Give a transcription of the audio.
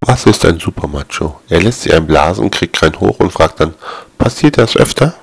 Was ist ein Supermacho? Er lässt sich einblasen, kriegt keinen hoch und fragt dann, passiert das öfter?